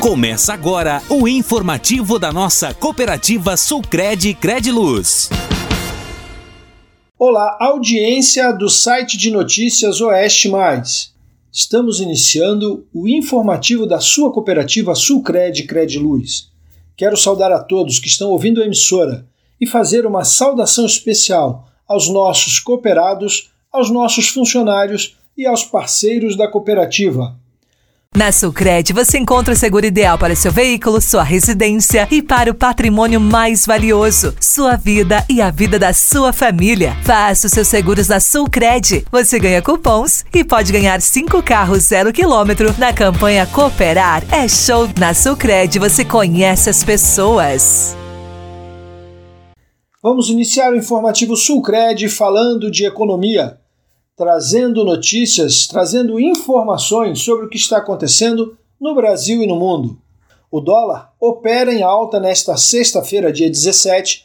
Começa agora o informativo da nossa cooperativa Sulcred Crediluz. Olá, audiência do site de notícias Oeste Mais. Estamos iniciando o informativo da sua cooperativa Sulcred Crediluz. Quero saudar a todos que estão ouvindo a emissora e fazer uma saudação especial aos nossos cooperados, aos nossos funcionários e aos parceiros da cooperativa. Na Sulcred você encontra o seguro ideal para seu veículo, sua residência e para o patrimônio mais valioso, sua vida e a vida da sua família. Faça os seus seguros na Sulcred. Você ganha cupons e pode ganhar cinco carros zero quilômetro na campanha Cooperar. É show! Na Sulcred você conhece as pessoas. Vamos iniciar o informativo Sulcred falando de economia trazendo notícias, trazendo informações sobre o que está acontecendo no Brasil e no mundo. O dólar opera em alta nesta sexta-feira, dia 17,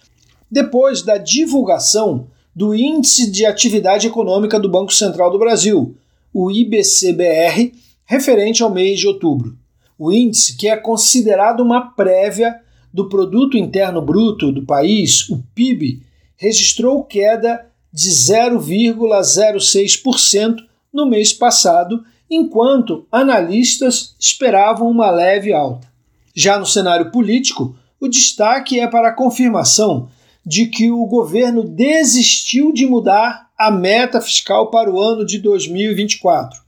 depois da divulgação do Índice de Atividade Econômica do Banco Central do Brasil, o IBCBR, referente ao mês de outubro. O índice, que é considerado uma prévia do Produto Interno Bruto do país, o PIB, registrou queda de 0,06% no mês passado, enquanto analistas esperavam uma leve alta. Já no cenário político, o destaque é para a confirmação de que o governo desistiu de mudar a meta fiscal para o ano de 2024,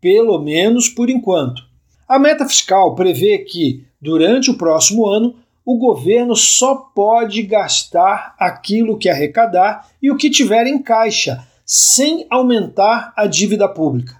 pelo menos por enquanto. A meta fiscal prevê que, durante o próximo ano, o governo só pode gastar aquilo que arrecadar e o que tiver em caixa, sem aumentar a dívida pública.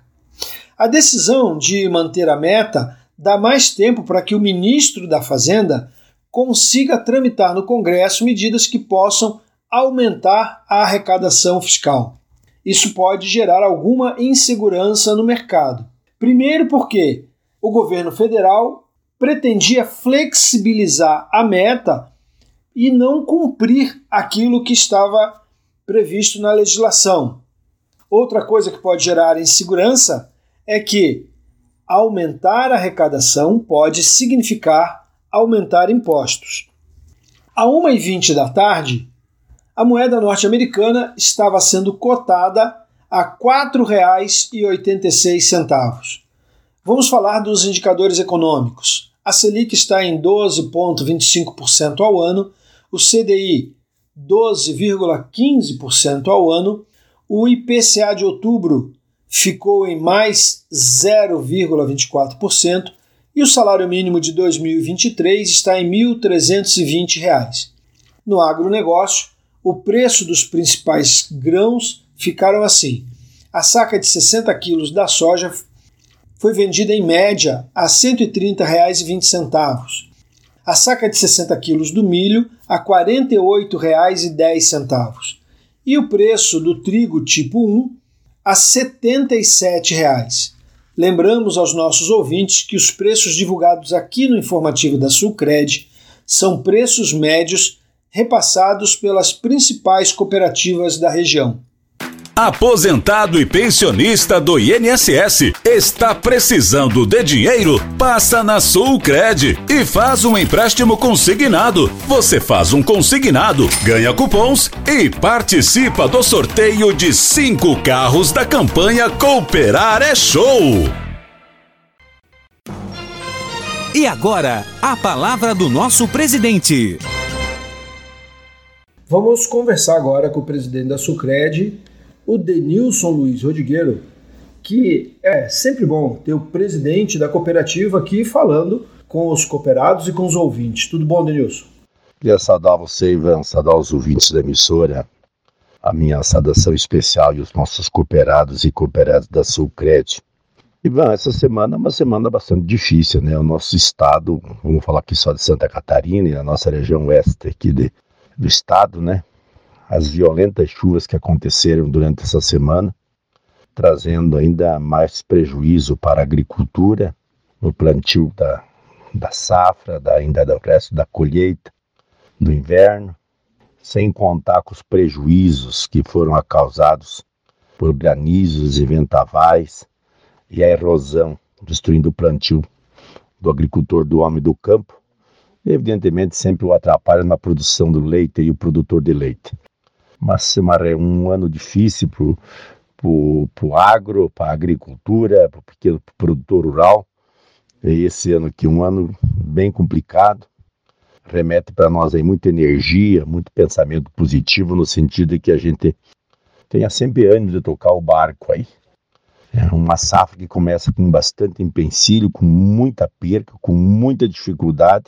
A decisão de manter a meta dá mais tempo para que o ministro da Fazenda consiga tramitar no Congresso medidas que possam aumentar a arrecadação fiscal. Isso pode gerar alguma insegurança no mercado. Primeiro, porque o governo federal pretendia flexibilizar a meta e não cumprir aquilo que estava previsto na legislação. Outra coisa que pode gerar insegurança é que aumentar a arrecadação pode significar aumentar impostos. A 1h20 da tarde, a moeda norte-americana estava sendo cotada a R$ 4,86. Vamos falar dos indicadores econômicos. A Selic está em 12,25% ao ano, o CDI 12,15% ao ano, o IPCA de outubro ficou em mais 0,24% e o salário mínimo de 2023 está em R$ 1.320. No agronegócio, o preço dos principais grãos ficaram assim. A saca de 60 quilos da soja foi vendida em média a R$ 130,20. A saca de 60 quilos do milho a R$ 48,10. E o preço do trigo tipo 1 a R$ 77,00. Lembramos aos nossos ouvintes que os preços divulgados aqui no informativo da Sulcred são preços médios repassados pelas principais cooperativas da região. Aposentado e pensionista do INSS está precisando de dinheiro? Passa na Sulcred e faz um empréstimo consignado. Você faz um consignado, ganha cupons e participa do sorteio de cinco carros da campanha Cooperar é Show. E agora, a palavra do nosso presidente. Vamos conversar agora com o presidente da Sulcred, o Denilson Luiz Rodrigueiro, que é sempre bom ter o presidente da cooperativa aqui falando com os cooperados e com os ouvintes. Tudo bom, Denilson? Queria saudar você, Ivan, saudar os ouvintes da emissora, a minha saudação especial e os nossos cooperados e cooperadas da Sulcred. Ivan, essa semana é uma semana bastante difícil, né? O nosso estado, vamos falar aqui só de Santa Catarina e a nossa região oeste aqui de, do estado, né? As violentas chuvas que aconteceram durante essa semana, trazendo ainda mais prejuízo para a agricultura, no plantio da, da safra, da, ainda do resto da colheita do inverno, sem contar com os prejuízos que foram causados por granizos e ventavais e a erosão, destruindo o plantio do agricultor, do homem do campo, evidentemente sempre o atrapalha na produção do leite e o produtor de leite. Mas é um ano difícil para o agro, para a agricultura, para o pequeno produtor rural. E esse ano aqui, um ano bem complicado, remete para nós aí muita energia, muito pensamento positivo, no sentido de que a gente tenha sempre ânimo de tocar o barco aí. É uma safra que começa com bastante empecilho, com muita perca, com muita dificuldade,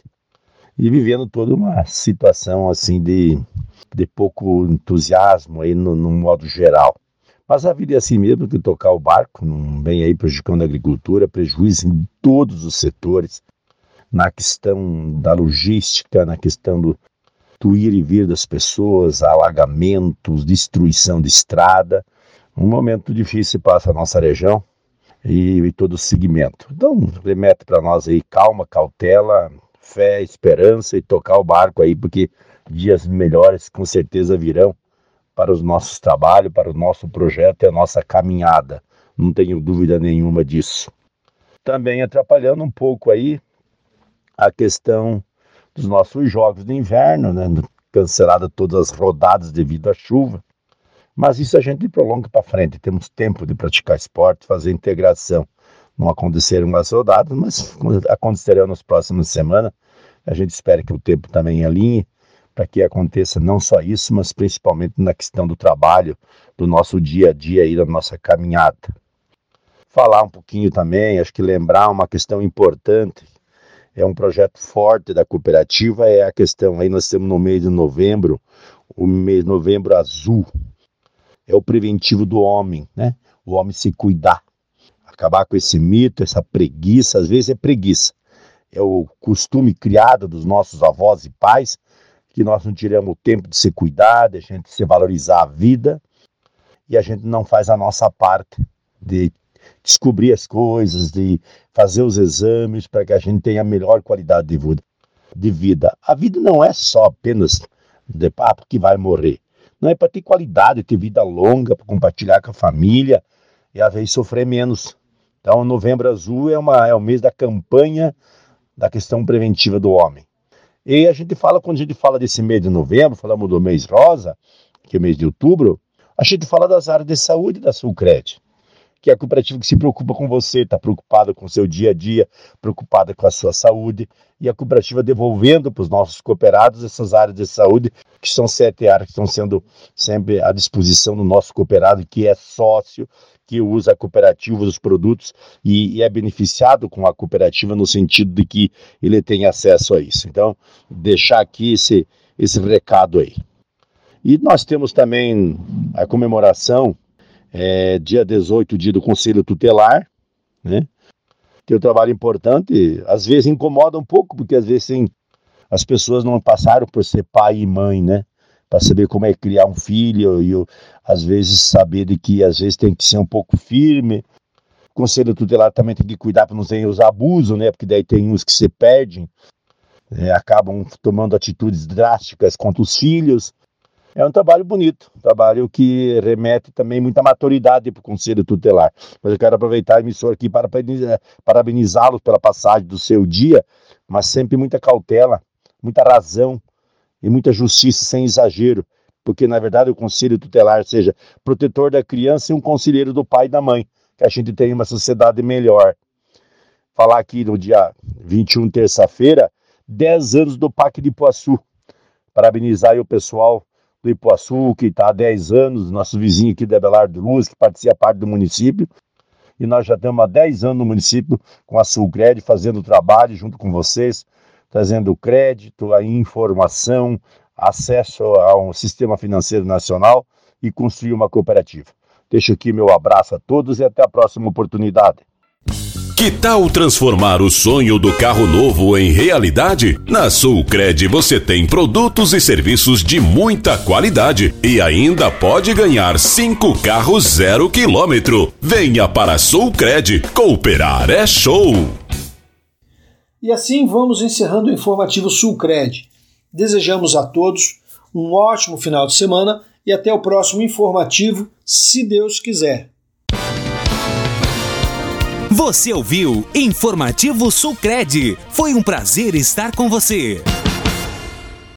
e vivendo toda uma situação assim de, de pouco entusiasmo aí no, no modo geral. Mas a vida é assim mesmo, que tocar o barco, não vem aí prejudicando a agricultura, prejuízo em todos os setores, na questão da logística, na questão do, do ir e vir das pessoas, alagamentos, destruição de estrada. Um momento difícil passa a nossa região e, e todo o segmento. Então, remete para nós aí calma, cautela, fé, esperança e tocar o barco aí, porque dias melhores com certeza virão para os nossos trabalhos, para o nosso projeto e a nossa caminhada. Não tenho dúvida nenhuma disso. Também atrapalhando um pouco aí a questão dos nossos jogos de inverno, né? Cancelada todas as rodadas devido à chuva. Mas isso a gente prolonga para frente. Temos tempo de praticar esporte, fazer integração. Não aconteceram as rodadas, mas acontecerão nas próximas semanas. A gente espera que o tempo também alinhe para que aconteça não só isso, mas principalmente na questão do trabalho, do nosso dia a dia aí, da nossa caminhada. Falar um pouquinho também, acho que lembrar uma questão importante, é um projeto forte da cooperativa, é a questão aí, nós estamos no mês de novembro, o mês de novembro azul, é o preventivo do homem, né? O homem se cuidar, acabar com esse mito, essa preguiça, às vezes é preguiça, é o costume criado dos nossos avós e pais, que nós não tiramos o tempo de se cuidar, de a gente se valorizar a vida, e a gente não faz a nossa parte de descobrir as coisas, de fazer os exames para que a gente tenha a melhor qualidade de vida. De vida. A vida não é só apenas de papo que vai morrer. Não é para ter qualidade, ter vida longa, para compartilhar com a família e às vezes sofrer menos. Então, Novembro Azul é, uma, é o mês da campanha da questão preventiva do homem. E a gente fala, quando a gente fala desse mês de novembro, falamos do mês rosa, que é o mês de outubro, a gente fala das áreas de saúde da Sulcred, que é a cooperativa que se preocupa com você, está preocupada com o seu dia a dia, preocupada com a sua saúde, e a cooperativa devolvendo para os nossos cooperados essas áreas de saúde, que são sete áreas que estão sendo sempre à disposição do nosso cooperado, que é sócio, que usa a cooperativa, os produtos e, e, é beneficiado com a cooperativa no sentido de que ele tem acesso a isso. Então, deixar aqui esse, esse recado aí. E nós temos também a comemoração, é, dia 18, dia do Conselho Tutelar, né? É um trabalho importante, às vezes incomoda um pouco, porque às vezes tem, as pessoas não passaram por ser pai e mãe, né? para saber como é criar um filho e eu, às vezes saber de que às vezes tem que ser um pouco firme. O conselho tutelar também tem que cuidar para não ter os abusos, né? Porque daí tem uns que se perdem, é, acabam tomando atitudes drásticas contra os filhos. É um trabalho bonito, um trabalho que remete também muita maturidade para o Conselho Tutelar. Mas eu quero aproveitar a emissora aqui para parabenizá-los pela passagem do seu dia, mas sempre muita cautela, muita razão, e muita justiça sem exagero, porque na verdade o conselho tutelar seja protetor da criança e um conselheiro do pai e da mãe, que a gente tenha uma sociedade melhor. Falar aqui no dia 21, terça-feira, 10 anos do Parque de Ipuaçu. Parabenizar o pessoal do Ipuaçu, que está há 10 anos, nosso vizinho aqui da Belardo Luz, que participa parte do município. E nós já estamos há 10 anos no município com a Sulgred, fazendo trabalho junto com vocês, trazendo crédito, a informação, acesso ao sistema financeiro nacional e construir uma cooperativa. Deixo aqui meu abraço a todos e até a próxima oportunidade. Que tal transformar o sonho do carro novo em realidade? Na Sulcred você tem produtos e serviços de muita qualidade e ainda pode ganhar cinco carros zero quilômetro. Venha para a Sulcred, cooperar é show! E assim vamos encerrando o informativo Sulcred. Desejamos a todos um ótimo final de semana e até o próximo informativo, se Deus quiser. Você ouviu Informativo Sulcred. Foi um prazer estar com você.